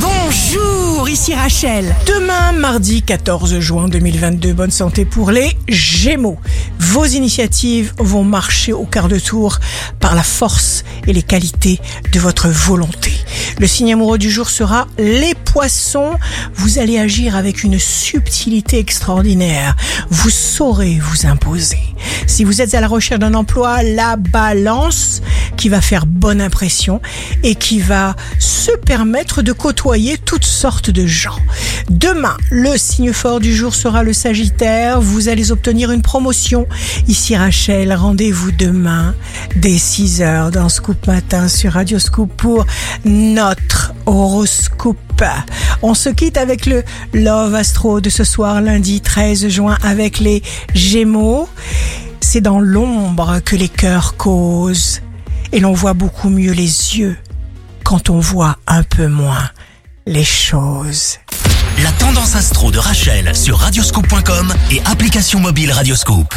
Bonjour, ici Rachel. Demain, mardi 14 juin 2022, bonne santé pour les Gémeaux. Vos initiatives vont marcher au quart de tour par la force et les qualités de votre volonté. Le signe amoureux du jour sera les poissons. Vous allez agir avec une subtilité extraordinaire. Vous saurez vous imposer. Si vous êtes à la recherche d'un emploi, la balance qui va faire bonne impression et qui va se permettre de côtoyer toutes sortes de gens. Demain, le signe fort du jour sera le Sagittaire. Vous allez obtenir une promotion. Ici Rachel, rendez-vous demain dès 6 heures dans Scoop Matin sur Radio Scoop pour notre horoscope. On se quitte avec le Love Astro de ce soir lundi 13 juin avec les Gémeaux. C'est dans l'ombre que les cœurs causent et l'on voit beaucoup mieux les yeux quand on voit un peu moins les choses. La tendance astro de Rachel sur radioscope.com et application mobile Radioscope.